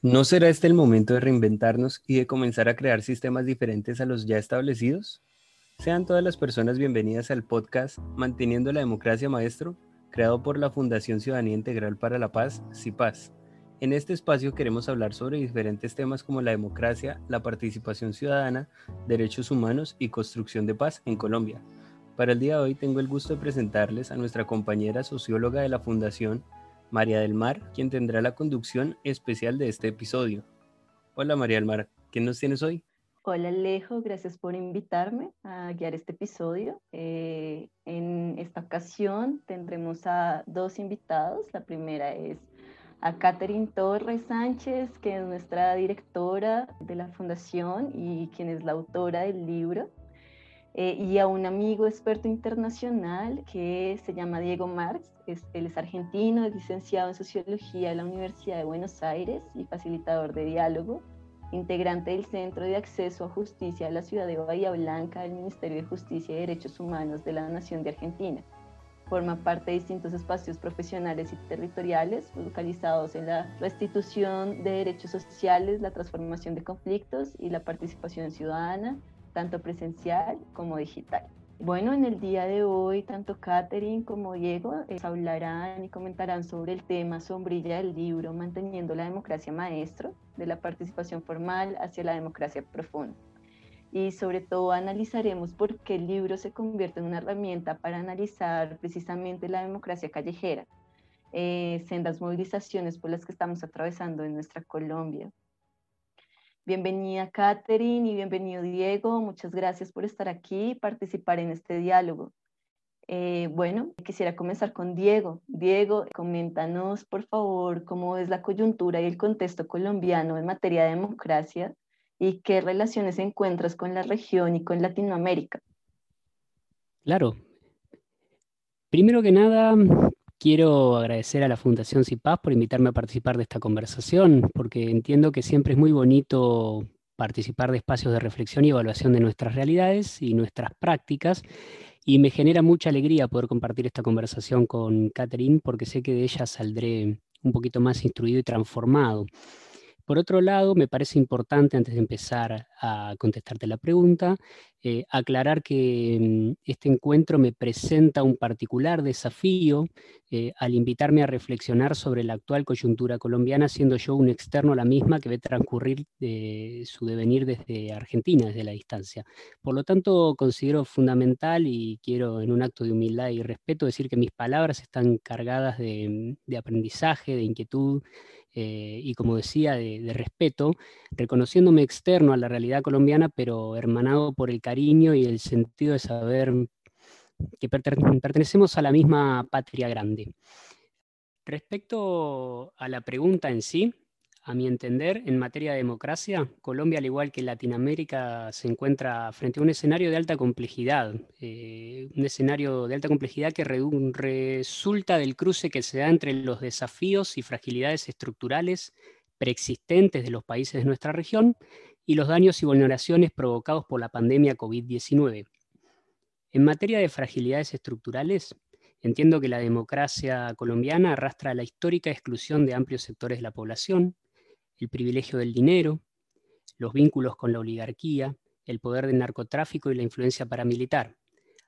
¿No será este el momento de reinventarnos y de comenzar a crear sistemas diferentes a los ya establecidos? Sean todas las personas bienvenidas al podcast Manteniendo la Democracia Maestro, creado por la Fundación Ciudadanía Integral para la Paz, CIPAS. En este espacio queremos hablar sobre diferentes temas como la democracia, la participación ciudadana, derechos humanos y construcción de paz en Colombia. Para el día de hoy tengo el gusto de presentarles a nuestra compañera socióloga de la Fundación, María del Mar, quien tendrá la conducción especial de este episodio. Hola María del Mar, ¿qué nos tienes hoy? Hola Alejo, gracias por invitarme a guiar este episodio. Eh, en esta ocasión tendremos a dos invitados. La primera es a Catherine Torres Sánchez, que es nuestra directora de la fundación y quien es la autora del libro eh, y a un amigo experto internacional que se llama Diego Marx. Es, él es argentino, es licenciado en Sociología de la Universidad de Buenos Aires y facilitador de diálogo, integrante del Centro de Acceso a Justicia de la ciudad de Bahía Blanca del Ministerio de Justicia y Derechos Humanos de la Nación de Argentina. Forma parte de distintos espacios profesionales y territoriales localizados en la restitución de derechos sociales, la transformación de conflictos y la participación ciudadana, tanto presencial como digital. Bueno, en el día de hoy, tanto Catherine como Diego eh, hablarán y comentarán sobre el tema sombrilla del libro Manteniendo la democracia maestro, de la participación formal hacia la democracia profunda. Y sobre todo analizaremos por qué el libro se convierte en una herramienta para analizar precisamente la democracia callejera, eh, sendas movilizaciones por las que estamos atravesando en nuestra Colombia, Bienvenida Catherine y bienvenido Diego. Muchas gracias por estar aquí y participar en este diálogo. Eh, bueno, quisiera comenzar con Diego. Diego, coméntanos por favor cómo es la coyuntura y el contexto colombiano en materia de democracia y qué relaciones encuentras con la región y con Latinoamérica. Claro. Primero que nada, Quiero agradecer a la Fundación CIPAS por invitarme a participar de esta conversación, porque entiendo que siempre es muy bonito participar de espacios de reflexión y evaluación de nuestras realidades y nuestras prácticas, y me genera mucha alegría poder compartir esta conversación con Catherine, porque sé que de ella saldré un poquito más instruido y transformado. Por otro lado, me parece importante, antes de empezar a contestarte la pregunta, eh, aclarar que mm, este encuentro me presenta un particular desafío eh, al invitarme a reflexionar sobre la actual coyuntura colombiana, siendo yo un externo a la misma que ve transcurrir eh, su devenir desde Argentina, desde la distancia. Por lo tanto, considero fundamental y quiero en un acto de humildad y respeto decir que mis palabras están cargadas de aprendizaje, de inquietud, eh, y como decía, de, respeto, reconociéndome externo a la realidad colombiana, pero hermanado por el cariño y el sentido de saber que pertenecemos a la misma patria grande. Respecto a la pregunta en sí, a mi entender, en materia de democracia, Colombia, al igual que Latinoamérica, se encuentra frente a un escenario de alta complejidad, eh, un escenario de alta complejidad que resulta del cruce que se da entre los desafíos y fragilidades estructurales preexistentes de los países de nuestra región y los daños y vulneraciones provocados por la pandemia COVID-19. En materia de fragilidades estructurales, entiendo que la democracia colombiana arrastra la histórica exclusión de amplios sectores de la población, el privilegio del dinero, los vínculos con la oligarquía, el poder del narcotráfico y la influencia paramilitar.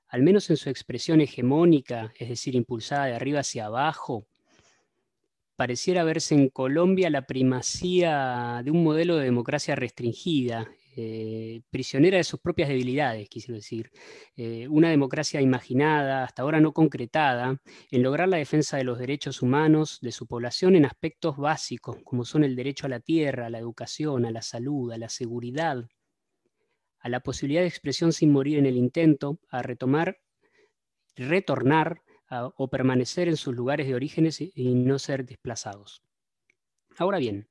Al menos en su expresión hegemónica, es decir, impulsada de arriba hacia abajo, pareciera verse en Colombia la primacía de un modelo de democracia restringida, eh, prisionera de sus propias debilidades, quisiera decir. Eh, una democracia imaginada, hasta ahora no concretada, en lograr la defensa de los derechos humanos de su población en aspectos básicos, como son el derecho a la tierra, a la educación, a la salud, a la seguridad, a la posibilidad de expresión sin morir en el intento, a retomar, retornar o permanecer en sus lugares de orígenes y no ser desplazados. Ahora bien,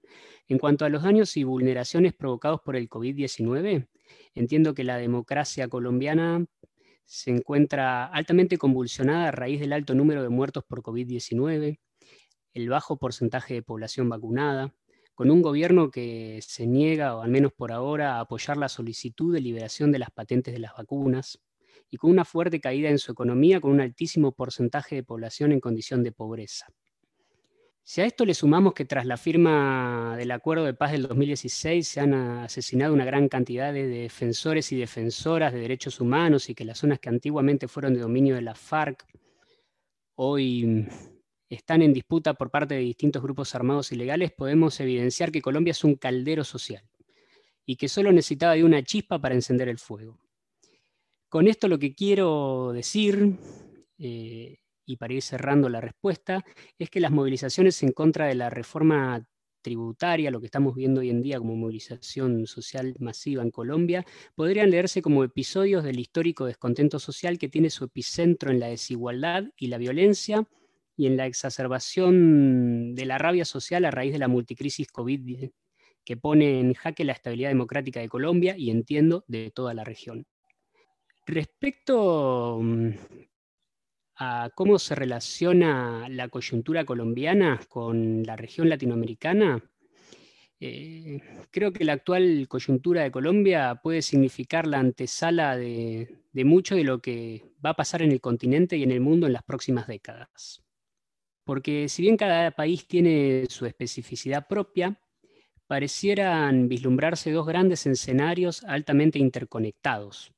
en cuanto a los daños y vulneraciones provocados por el COVID-19, entiendo que la democracia colombiana se encuentra altamente convulsionada a raíz del alto número de muertos por COVID-19, el bajo porcentaje de población vacunada, con un gobierno que se niega, o al menos por ahora, a apoyar la solicitud de liberación de las patentes de las vacunas, y con una fuerte caída en su economía, con un altísimo porcentaje de población en condición de pobreza. Si a esto le sumamos que tras la firma del acuerdo de paz del 2016 se han asesinado una gran cantidad de defensores y defensoras de derechos humanos y que las zonas que antiguamente fueron de dominio de la FARC hoy están en disputa por parte de distintos grupos armados ilegales, podemos evidenciar que Colombia es un caldero social y que solo necesitaba de una chispa para encender el fuego. Con esto lo que quiero decir eh, y para ir cerrando la respuesta, es que las movilizaciones en contra de la reforma tributaria, lo que estamos viendo hoy en día como movilización social masiva en Colombia, podrían leerse como episodios del histórico descontento social que tiene su epicentro en la desigualdad y la violencia y en la exacerbación de la rabia social a raíz de la multicrisis COVID que pone en jaque la estabilidad democrática de Colombia y entiendo de toda la región. Respecto mm, a cómo se relaciona la coyuntura colombiana con la región latinoamericana, eh, creo que la actual coyuntura de Colombia puede significar la antesala de, mucho de lo que va a pasar en el continente y en el mundo en las próximas décadas. Porque si bien cada país tiene su especificidad propia, parecieran vislumbrarse dos grandes escenarios altamente interconectados.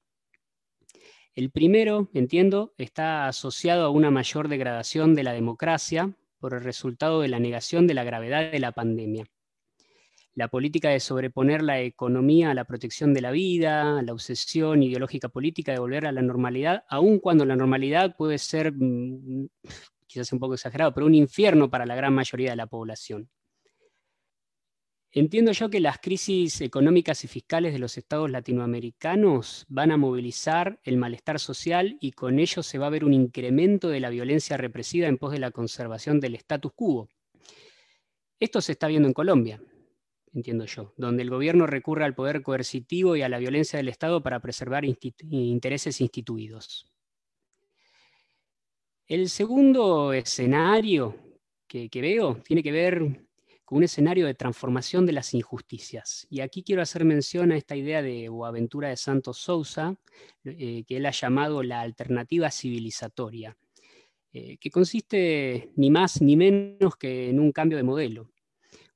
El primero, entiendo, está asociado a una mayor degradación de la democracia por el resultado de la negación de la gravedad de la pandemia. La política de sobreponer la economía a la protección de la vida, la obsesión ideológica política de volver a la normalidad, aun cuando la normalidad puede ser, mm, quizás un poco exagerado, pero un infierno para la gran mayoría de la población. Entiendo yo que las crisis económicas y fiscales de los estados latinoamericanos van a movilizar el malestar social y con ello se va a ver un incremento de la violencia represiva en pos de la conservación del status quo. Esto se está viendo en Colombia, entiendo yo, donde el gobierno recurre al poder coercitivo y a la violencia del Estado para preservar intereses instituidos. El segundo escenario que, que veo tiene que ver un escenario de transformación de las injusticias. Y aquí quiero hacer mención a esta idea de Boaventura de Santos Sousa, eh, que él ha llamado la alternativa civilizatoria, eh, que consiste ni más ni menos que en un cambio de modelo,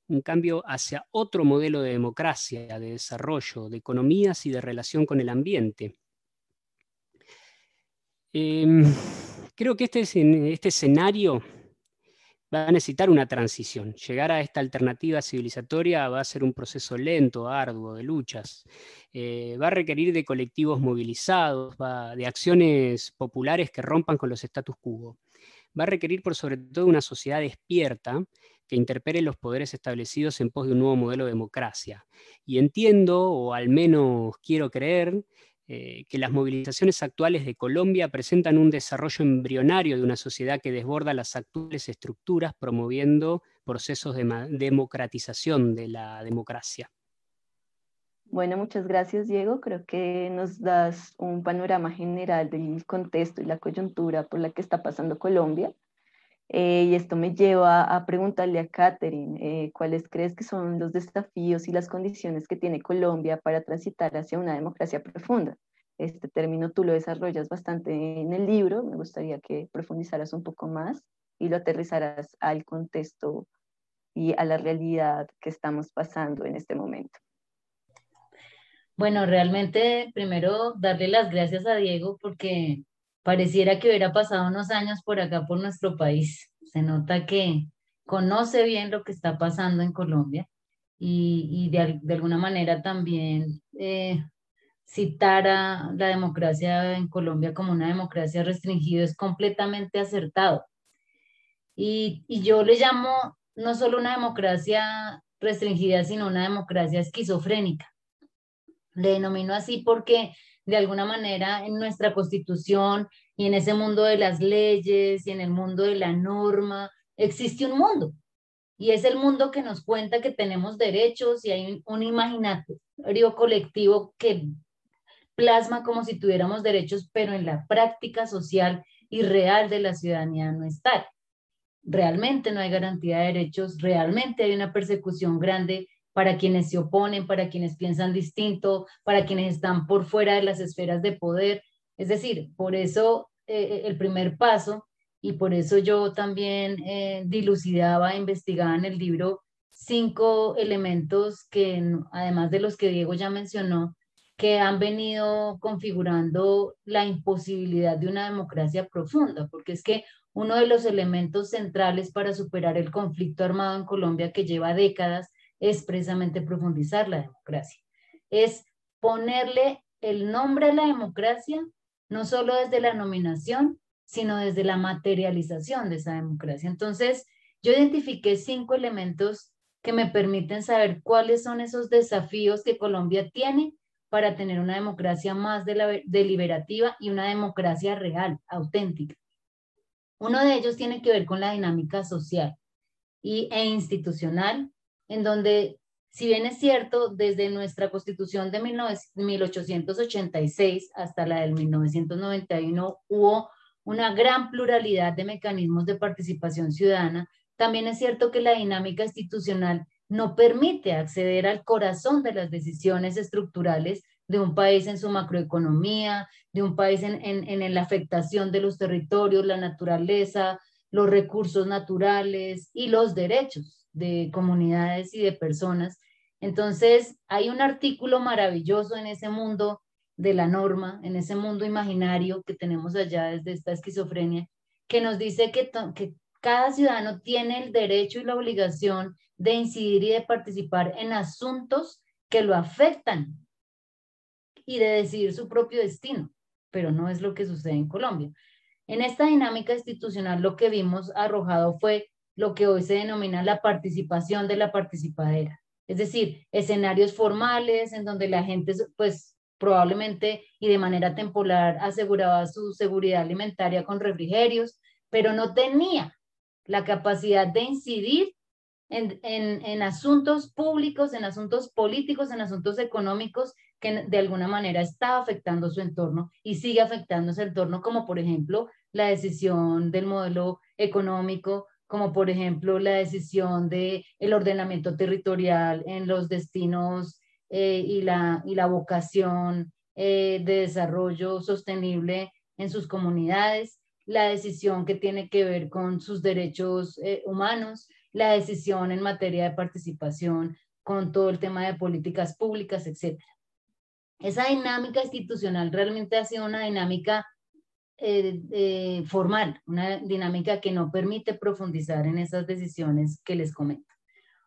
un cambio hacia otro modelo de democracia, de desarrollo, de economías y de relación con el ambiente. Em, creo que este, este escenario va a necesitar una transición. Llegar a esta alternativa civilizatoria va a ser un proceso lento, arduo, de luchas. Eh, va a requerir de colectivos movilizados, de acciones populares que rompan con los status quo. Va a requerir por sobre todo una sociedad despierta que interpere los poderes establecidos en pos de un nuevo modelo de democracia. Y entiendo, o al menos quiero creer, eh, que las movilizaciones actuales de Colombia presentan un desarrollo embrionario de una sociedad que desborda las actuales estructuras, promoviendo procesos de democratización de la democracia. Bueno, muchas gracias, Diego. Creo que nos das un panorama general del contexto y la coyuntura por la que está pasando Colombia. Eh, y esto me lleva a preguntarle a Catherine, eh, ¿cuáles crees que son los desafíos y las condiciones que tiene Colombia para transitar hacia una democracia profunda? Este término tú lo desarrollas bastante en el libro, me gustaría que profundizaras un poco más y lo aterrizaras al contexto y a la realidad que estamos pasando en este momento. Bueno, realmente primero darle las gracias a Diego porque pareciera que hubiera pasado unos años por acá, por nuestro país. Se nota que conoce bien lo que está pasando en Colombia y, de, alguna manera también eh, citar a la democracia en Colombia como una democracia restringida es completamente acertado. Y, y yo le llamo no solo una democracia restringida, sino una democracia esquizofrénica. Le denomino así porque de alguna manera en nuestra constitución y en ese mundo de las leyes y en el mundo de la norma, existe un mundo. Y es el mundo que nos cuenta que tenemos derechos y hay un imaginario colectivo que plasma como si tuviéramos derechos, pero en la práctica social y real de la ciudadanía no está. Realmente no hay garantía de derechos, realmente hay una persecución grande para quienes se oponen, para quienes piensan distinto, para quienes están por fuera de las esferas de poder. Es decir, por eso eh, el primer paso y por eso yo también eh, dilucidaba, investigaba en el libro cinco elementos que, además de los que Diego ya mencionó, que han venido configurando la imposibilidad de una democracia profunda, porque es que uno de los elementos centrales para superar el conflicto armado en Colombia que lleva décadas es precisamente profundizar la democracia. Es ponerle el nombre a la democracia, no solo desde la nominación, sino desde la materialización de esa democracia. Entonces, yo identifiqué cinco elementos que me permiten saber cuáles son esos desafíos que Colombia tiene para tener una democracia más deliberativa y una democracia real, auténtica. Uno de ellos tiene que ver con la dinámica social y, e institucional, en donde, si bien es cierto, desde nuestra constitución de 1886 hasta la del 1991 hubo una gran pluralidad de mecanismos de participación ciudadana también es cierto que la dinámica institucional no permite acceder al corazón de las decisiones estructurales de un país en su macroeconomía, de un país en, en, la afectación de los territorios, la naturaleza, los recursos naturales y los derechos de comunidades y de personas. Entonces, hay un artículo maravilloso en ese mundo de la norma, en ese mundo imaginario que tenemos allá desde esta esquizofrenia, que nos dice que, cada ciudadano tiene el derecho y la obligación de incidir y de participar en asuntos que lo afectan y de decidir su propio destino, pero no es lo que sucede en Colombia. En esta dinámica institucional lo que vimos arrojado fue lo que hoy se denomina la participación de la participadera, es decir, escenarios formales en donde la gente pues probablemente y de manera temporal aseguraba su seguridad alimentaria con refrigerios, pero no tenía la capacidad de incidir en, en, asuntos públicos, en asuntos políticos, en asuntos económicos que de alguna manera está afectando su entorno y sigue afectando su entorno, como por ejemplo la decisión del modelo económico, como por ejemplo la decisión de el ordenamiento territorial en los destinos eh, y, la, y la vocación eh, de desarrollo sostenible en sus comunidades, la decisión que tiene que ver con sus derechos eh, humanos, la decisión en materia de participación con todo el tema de políticas públicas, etc. Esa dinámica institucional realmente ha sido una dinámica eh, eh, formal, una dinámica que no permite profundizar en esas decisiones que les comento.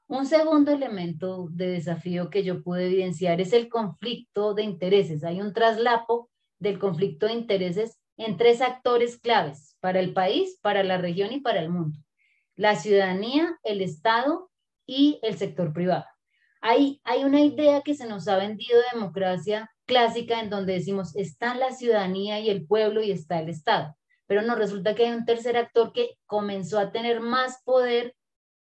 Un segundo elemento de desafío que yo pude evidenciar es el conflicto de intereses. Hay un traslapo del conflicto de intereses en tres actores claves para el país, para la región y para el mundo. La ciudadanía, el Estado y el sector privado. Hay, hay una idea que se nos ha vendido de democracia clásica en donde decimos está la ciudadanía y el pueblo y está el Estado. Pero no, resulta que hay un tercer actor que comenzó a tener más poder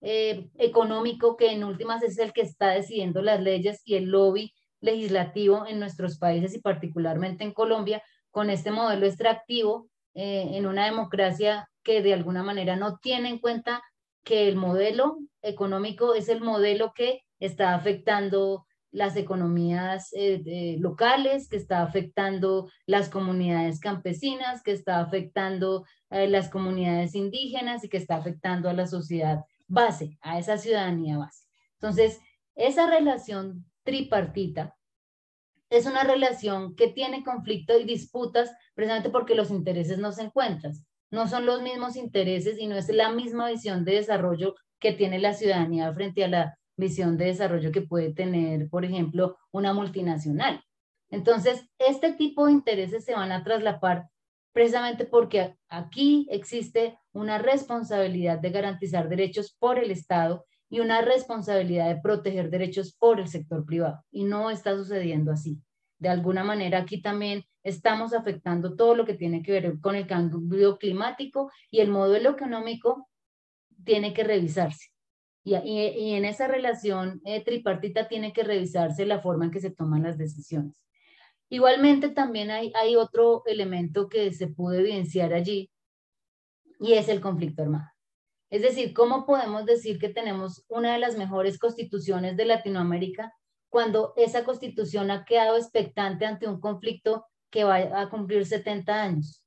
eh, económico que en últimas es el que está decidiendo las leyes y el lobby legislativo en nuestros países y particularmente en Colombia, con este modelo extractivo eh, en una democracia que de alguna manera no tiene en cuenta que el modelo económico es el modelo que está afectando las economías eh, locales, que está afectando las comunidades campesinas, que está afectando eh, las comunidades indígenas y que está afectando a la sociedad base, a esa ciudadanía base. Entonces, esa relación tripartita es una relación que tiene conflicto y disputas precisamente porque los intereses no se encuentran. No son los mismos intereses y no es la misma visión de desarrollo que tiene la ciudadanía frente a la visión de desarrollo que puede tener, por ejemplo, una multinacional. Entonces, este tipo de intereses se van a traslapar precisamente porque aquí existe una responsabilidad de garantizar derechos por el Estado y una responsabilidad de proteger derechos por el sector privado. Y no está sucediendo así. De alguna manera aquí también estamos afectando todo lo que tiene que ver con el cambio climático y el modelo económico tiene que revisarse. Y, en esa relación eh, tripartita tiene que revisarse la forma en que se toman las decisiones. Igualmente también hay, hay otro elemento que se pudo evidenciar allí y es el conflicto armado. Es decir, ¿cómo podemos decir que tenemos una de las mejores constituciones de Latinoamérica cuando esa constitución ha quedado expectante ante un conflicto que va a cumplir 70 años?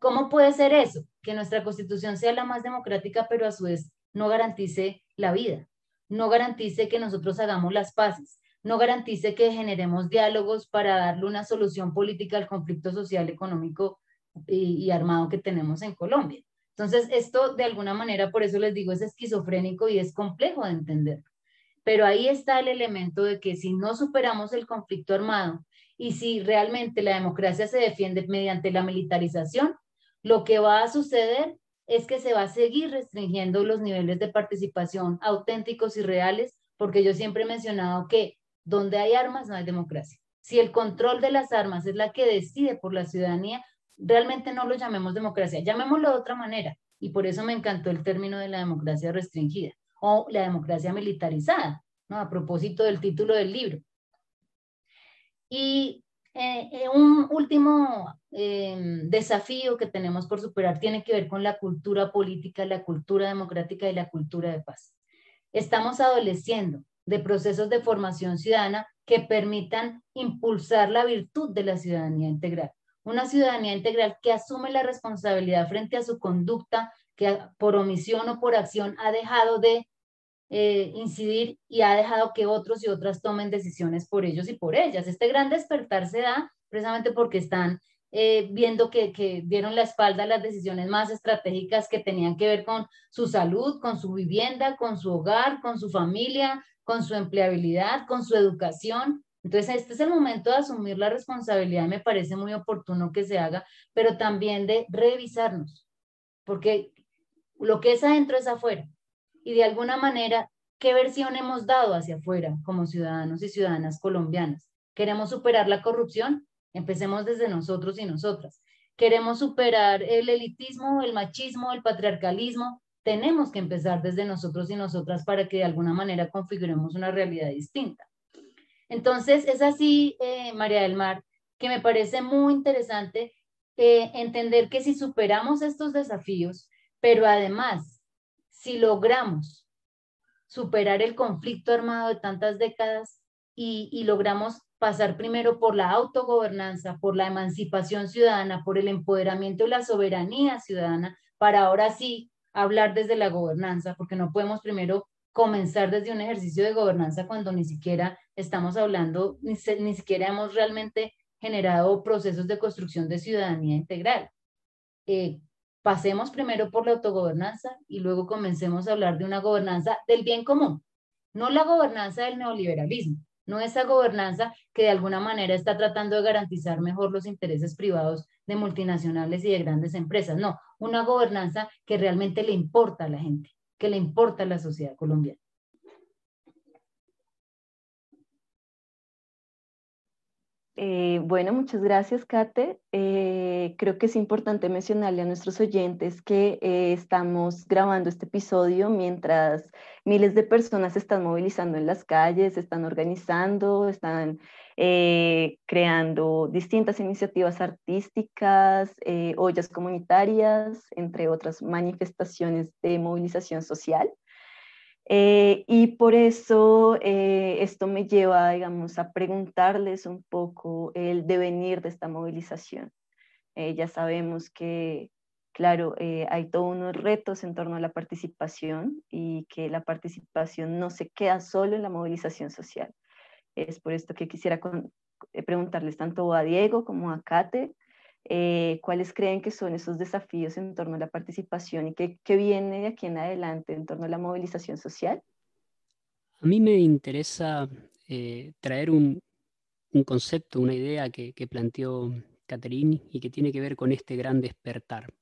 ¿Cómo puede ser eso? Que nuestra constitución sea la más democrática, pero a su vez no garantice la vida, no garantice que nosotros hagamos las paces, no garantice que generemos diálogos para darle una solución política al conflicto social, económico y, armado que tenemos en Colombia. Entonces, esto de alguna manera, por eso les digo, es esquizofrénico y es complejo de entender. Pero ahí está el elemento de que si no superamos el conflicto armado y si realmente la democracia se defiende mediante la militarización, lo que va a suceder es que se va a seguir restringiendo los niveles de participación auténticos y reales, porque yo siempre he mencionado que donde hay armas no hay democracia. Si el control de las armas es la que decide por la ciudadanía, realmente no lo llamemos democracia, llamémoslo de otra manera. Y por eso me encantó el término de la democracia restringida o la democracia militarizada, ¿no? a propósito del título del libro. Y eh, eh, un último em, desafío que tenemos por superar tiene que ver con la cultura política, la cultura democrática y la cultura de paz. Estamos adoleciendo de procesos de formación ciudadana que permitan impulsar la virtud de la ciudadanía integral. Una ciudadanía integral que asume la responsabilidad frente a su conducta, que por omisión o por acción ha dejado de eh, incidir y ha dejado que otros y otras tomen decisiones por ellos y por ellas. Este gran despertar se da precisamente porque están eh, viendo que, que, dieron la espalda a las decisiones más estratégicas que tenían que ver con su salud, con su vivienda, con su hogar, con su familia, con su empleabilidad, con su educación. Entonces, este es el momento de asumir la responsabilidad, me parece muy oportuno que se haga, pero también de revisarnos, porque lo que es adentro es afuera. Y de alguna manera, ¿qué versión hemos dado hacia afuera como ciudadanos y ciudadanas colombianas? ¿Queremos superar la corrupción? Empecemos desde nosotros y nosotras. ¿Queremos superar el elitismo, el machismo, el patriarcalismo? tenemos que empezar desde nosotros y nosotras para que de alguna manera configuremos una realidad distinta. Entonces, es así, eh, María del Mar, que me parece muy interesante eh, entender que si superamos estos desafíos, pero además, si logramos superar el conflicto armado de tantas décadas y, y logramos pasar primero por la autogobernanza, por la emancipación ciudadana, por el empoderamiento y la soberanía ciudadana, para ahora sí hablar desde la gobernanza, porque no podemos primero comenzar desde un ejercicio de gobernanza cuando ni siquiera estamos hablando, ni, siquiera hemos realmente generado procesos de construcción de ciudadanía integral. Eh, pasemos primero por la autogobernanza y luego comencemos a hablar de una gobernanza del bien común, no la gobernanza del neoliberalismo, no esa gobernanza que de alguna manera está tratando de garantizar mejor los intereses privados de multinacionales y de grandes empresas. No, una gobernanza que realmente le importa a la gente, que le importa a la sociedad colombiana. Eh, bueno, muchas gracias, Kate. Eh, creo que es importante mencionarle a nuestros oyentes que eh, estamos grabando este episodio mientras miles de personas se están movilizando en las calles, están organizando, están creando distintas iniciativas artísticas, ollas comunitarias, entre otras manifestaciones de movilización social. Eh, y por eso eh, esto me lleva, digamos, a preguntarles un poco el devenir de esta movilización. Eh, ya sabemos que, claro, hay todos unos retos en torno a la participación y que la participación no se queda solo en la movilización social. Es por esto que quisiera preguntarles tanto a Diego como a Kate eh, cuáles creen que son esos desafíos en torno a la participación y qué, viene de aquí en adelante en torno a la movilización social. A mí me interesa eh, traer un, concepto, una idea que, planteó Catherine y que tiene que ver con este gran despertar.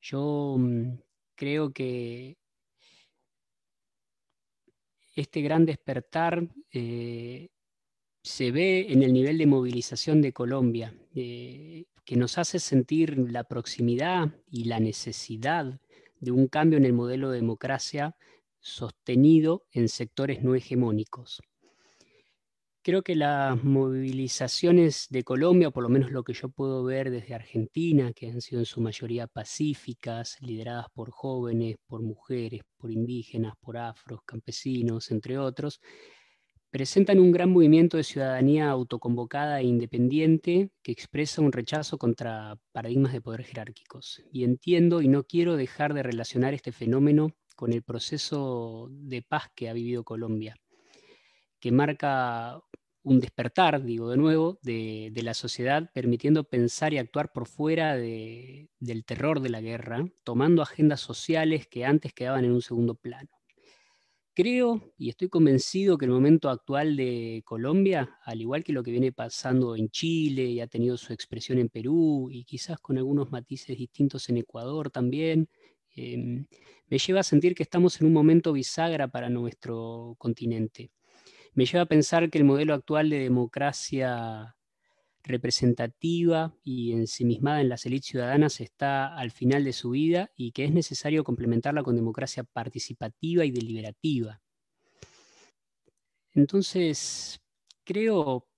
Yo mm, creo que este gran despertar eh, se ve en el nivel de movilización de Colombia que nos hace sentir la proximidad y la necesidad de un cambio en el modelo de democracia sostenido en sectores no hegemónicos. Creo que las movilizaciones de Colombia, o por lo menos lo que yo puedo ver desde Argentina, que han sido en su mayoría pacíficas, lideradas por jóvenes, por mujeres, por indígenas, por afros, campesinos, entre otros, presentan un gran movimiento de ciudadanía autoconvocada e independiente que expresa un rechazo contra paradigmas de poder jerárquicos. Y entiendo y no quiero dejar de relacionar este fenómeno con el proceso de paz que ha vivido Colombia, que marca un despertar, digo de nuevo, de, la sociedad, permitiendo pensar y actuar por fuera del terror de la guerra, tomando agendas sociales que antes quedaban en un segundo plano. Creo y estoy convencido que el momento actual de Colombia, al igual que lo que viene pasando en Chile y ha tenido su expresión en Perú y quizás con algunos matices distintos en Ecuador también, em, me lleva a sentir que estamos en un momento bisagra para nuestro continente. Me lleva a pensar que el modelo actual de democracia representativa y ensimismada en las élites ciudadanas está al final de su vida y que es necesario complementarla con democracia participativa y deliberativa. Entonces, creo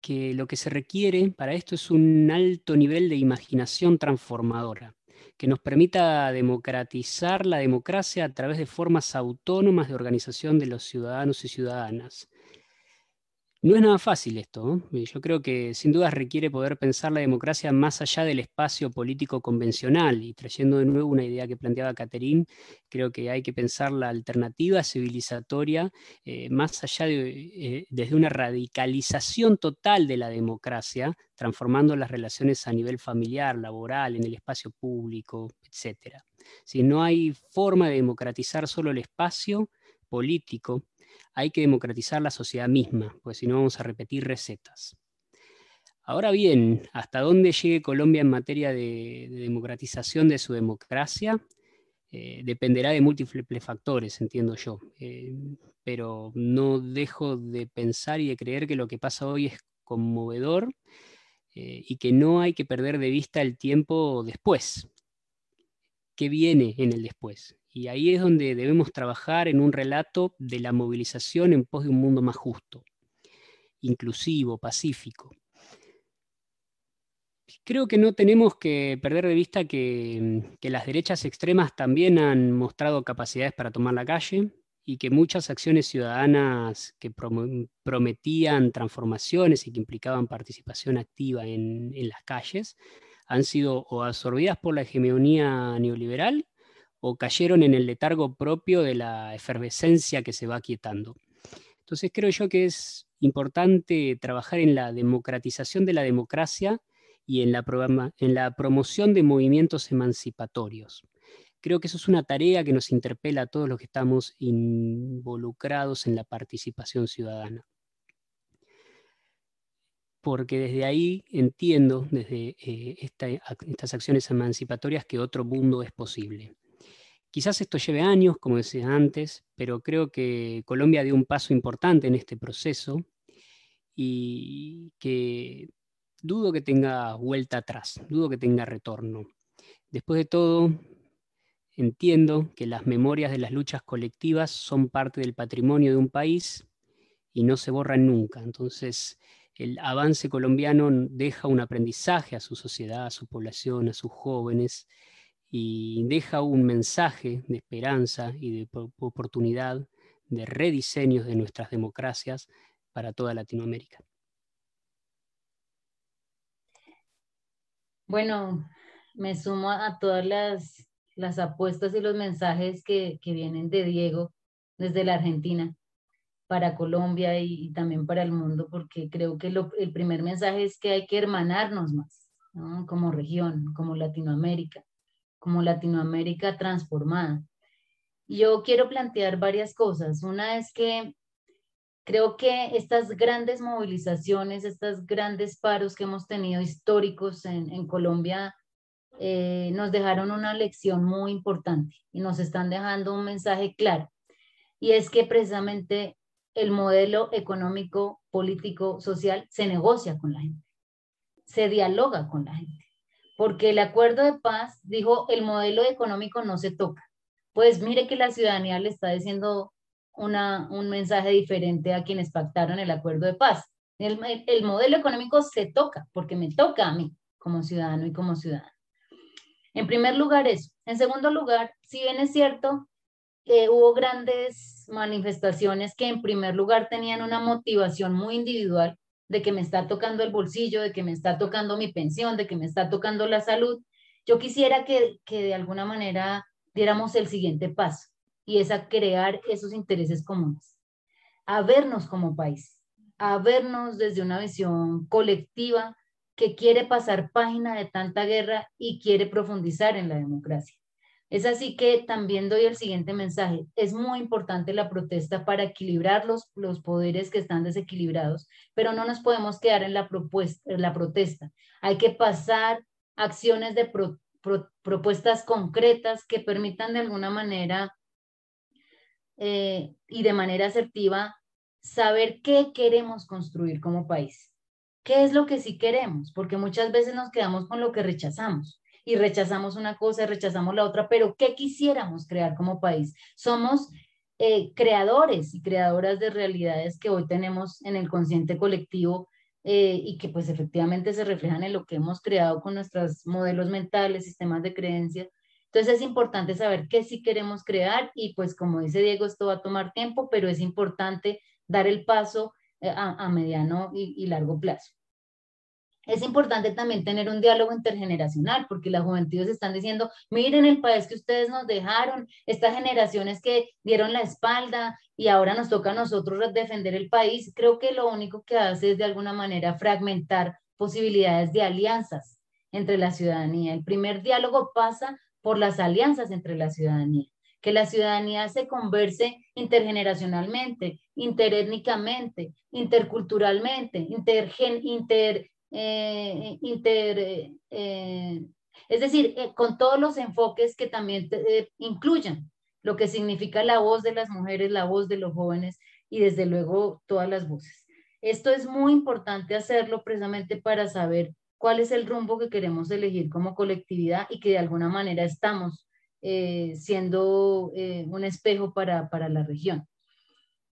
que lo que se requiere para esto es un alto nivel de imaginación transformadora, que nos permita democratizar la democracia a través de formas autónomas de organización de los ciudadanos y ciudadanas, no es nada fácil esto. Yo creo que sin duda requiere poder pensar la democracia más allá del espacio político convencional. Y trayendo de nuevo una idea que planteaba Catherine, creo que hay que pensar la alternativa civilizatoria eh, más allá de, eh, desde una radicalización total de la democracia, transformando las relaciones a nivel familiar, laboral, en el espacio público, etc. Si no hay forma de democratizar solo el espacio político, hay que democratizar la sociedad misma, porque si no vamos a repetir recetas. Ahora bien, hasta dónde llegue Colombia en materia de, democratización de su democracia eh, dependerá de múltiples factores, entiendo yo. Eh, pero no dejo de pensar y de creer que lo que pasa hoy es conmovedor eh, y que no hay que perder de vista el tiempo después. ¿Qué viene en el después? Y ahí es donde debemos trabajar en un relato de la movilización en pos de un mundo más justo, inclusivo, pacífico. Creo que no tenemos que perder de vista que, las derechas extremas también han mostrado capacidades para tomar la calle y que muchas acciones ciudadanas que prometían transformaciones y que implicaban participación activa en, en las calles han sido o absorbidas por la hegemonía neoliberal o cayeron en el letargo propio de la efervescencia que se va quietando. Entonces creo yo que es importante trabajar en la democratización de la democracia y en la, promoción de movimientos emancipatorios. Creo que eso es una tarea que nos interpela a todos los que estamos involucrados en la participación ciudadana. Porque desde ahí entiendo, desde eh, estas acciones emancipatorias, que otro mundo es posible. Quizás esto lleve años, como decía antes, pero creo que Colombia dio un paso importante en este proceso y que dudo que tenga vuelta atrás, dudo que tenga retorno. Después de todo, entiendo que las memorias de las luchas colectivas son parte del patrimonio de un país y no se borran nunca. Entonces, el avance colombiano deja un aprendizaje a su sociedad, a su población, a sus jóvenes, y deja un mensaje de esperanza y de oportunidad de rediseños de nuestras democracias para toda Latinoamérica. Bueno, me sumo a todas las, apuestas y los mensajes que, vienen de Diego desde la Argentina para Colombia y, también para el mundo, porque creo que el primer mensaje es que hay que hermanarnos más, como región, como Latinoamérica como Latinoamérica transformada. Yo quiero plantear varias cosas. Una es que creo que estas grandes movilizaciones, estos grandes paros que hemos tenido históricos en, Colombia, eh, nos dejaron una lección muy importante y nos están dejando un mensaje claro. Y es que precisamente el modelo económico, político, social se negocia con la gente, se dialoga con la gente porque el acuerdo de paz dijo el modelo económico no se toca. Pues mire que la ciudadanía le está diciendo una, un mensaje diferente a quienes pactaron el acuerdo de paz. El, el modelo económico se toca, porque me toca a mí como ciudadano y como ciudadana. En primer lugar, eso. En segundo lugar, si bien es cierto, que hubo grandes manifestaciones que en primer lugar tenían una motivación muy individual de que me está tocando el bolsillo, de que me está tocando mi pensión, de que me está tocando la salud. Yo quisiera que, que de alguna manera diéramos el siguiente paso y es a crear esos intereses comunes, a vernos como país, a vernos desde una visión colectiva que quiere pasar página de tanta guerra y quiere profundizar en la democracia. Es así que también doy el siguiente mensaje. Es muy importante la protesta para equilibrar los, los poderes que están desequilibrados, pero no nos podemos quedar en la, propuesta, la protesta. Hay que pasar acciones de propuestas concretas que permitan de alguna manera eh, y de manera asertiva saber qué queremos construir como país. ¿Qué es lo que sí queremos? Porque muchas veces nos quedamos con lo que rechazamos y rechazamos una cosa, rechazamos la otra, pero ¿qué quisiéramos crear como país? Somos eh, creadores y creadoras de realidades que hoy tenemos en el consciente colectivo eh, y que pues efectivamente se reflejan en lo que hemos creado con nuestros modelos mentales, sistemas de creencias. Entonces es importante saber qué sí queremos crear y pues como dice Diego, esto va a tomar tiempo, pero es importante dar el paso eh, a, mediano y largo plazo. Es importante también tener un diálogo intergeneracional, porque las juventudes están diciendo, miren el país que ustedes nos dejaron, estas generaciones que dieron la espalda y ahora nos toca a nosotros defender el país. Creo que lo único que hace es de alguna manera fragmentar posibilidades de alianzas entre la ciudadanía. El primer diálogo pasa por las alianzas entre la ciudadanía, que la ciudadanía se converse intergeneracionalmente, interétnicamente, interculturalmente, intergen, inter eh, eh, es decir, eh, con todos los enfoques que también incluyan lo que significa la voz de las mujeres, la voz de los jóvenes y desde luego todas las voces. Esto es muy importante hacerlo precisamente para saber cuál es el rumbo que queremos elegir como colectividad y que de alguna manera estamos siendo un espejo para, para la región.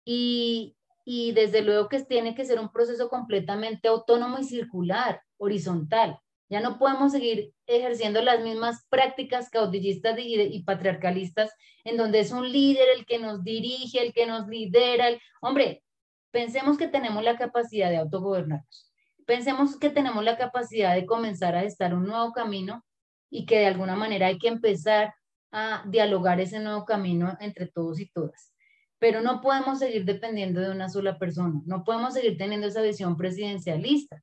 Y, y desde luego que tiene que ser un proceso completamente autónomo y circular, horizontal. Ya no podemos seguir ejerciendo las mismas prácticas caudillistas y, patriarcalistas en donde es un líder el que nos dirige, el que nos lidera. Hombre, pensemos que tenemos la capacidad de autogobernarnos. Pensemos que tenemos la capacidad de comenzar a estar un nuevo camino y que de alguna manera hay que empezar a dialogar ese nuevo camino entre todos y todas pero no podemos seguir dependiendo de una sola persona, no podemos seguir teniendo esa visión presidencialista,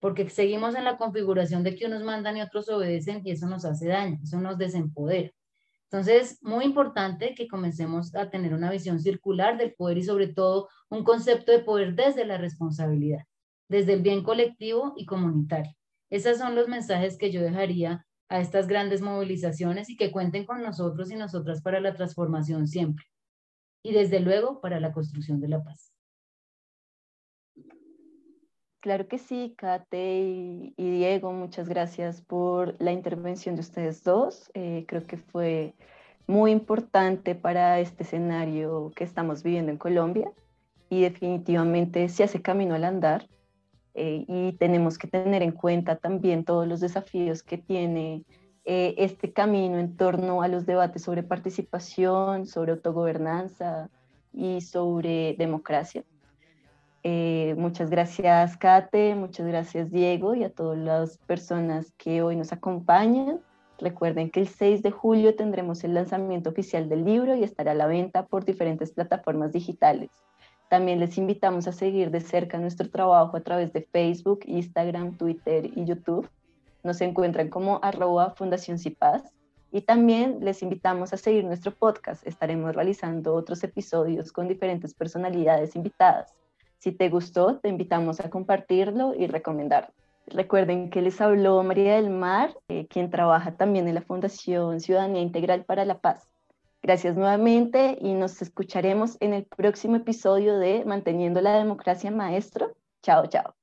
porque seguimos en la configuración de que unos mandan y otros obedecen y eso nos hace daño, eso nos desempodera. Entonces, muy importante que comencemos a tener una visión circular del poder y sobre todo un concepto de poder desde la responsabilidad, desde el bien colectivo y comunitario. Esos son los mensajes que yo dejaría a estas grandes movilizaciones y que cuenten con nosotros y nosotras para la transformación siempre y desde luego para la construcción de la paz. Claro que sí, Kate y, Diego, muchas gracias por la intervención de ustedes dos. Eh, creo que fue muy importante para este escenario que estamos viviendo en Colombia y definitivamente se hace camino al andar eh, y tenemos que tener en cuenta también todos los desafíos que tiene eh, este camino en torno a los debates sobre participación, sobre autogobernanza y sobre democracia. Eh, muchas gracias, Kate, muchas gracias, Diego, y a todas las personas que hoy nos acompañan. Recuerden que el 6 de julio tendremos el lanzamiento oficial del libro y estará a la venta por diferentes plataformas digitales. También les invitamos a seguir de cerca nuestro trabajo a través de Facebook, Instagram, Twitter y YouTube. Nos encuentran como arroba Fundación Cipaz. Y también les invitamos a seguir nuestro podcast. Estaremos realizando otros episodios con diferentes personalidades invitadas. Si te gustó, te invitamos a compartirlo y recomendarlo. Recuerden que les habló María del Mar, eh, quien trabaja también en la Fundación Ciudadanía Integral para la Paz. Gracias nuevamente y nos escucharemos en el próximo episodio de Manteniendo la Democracia Maestro. Chao, chao.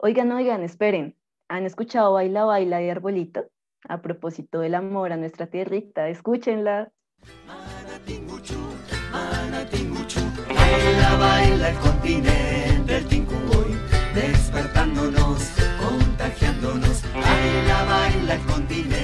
Oigan, oigan, esperen, ¿han escuchado Baila Baila de Arbolito? A propósito del amor a nuestra tierrita, escúchenla. Baila, baila el continente, el tincuboy, despertándonos, contagiándonos, baila, baila el continente.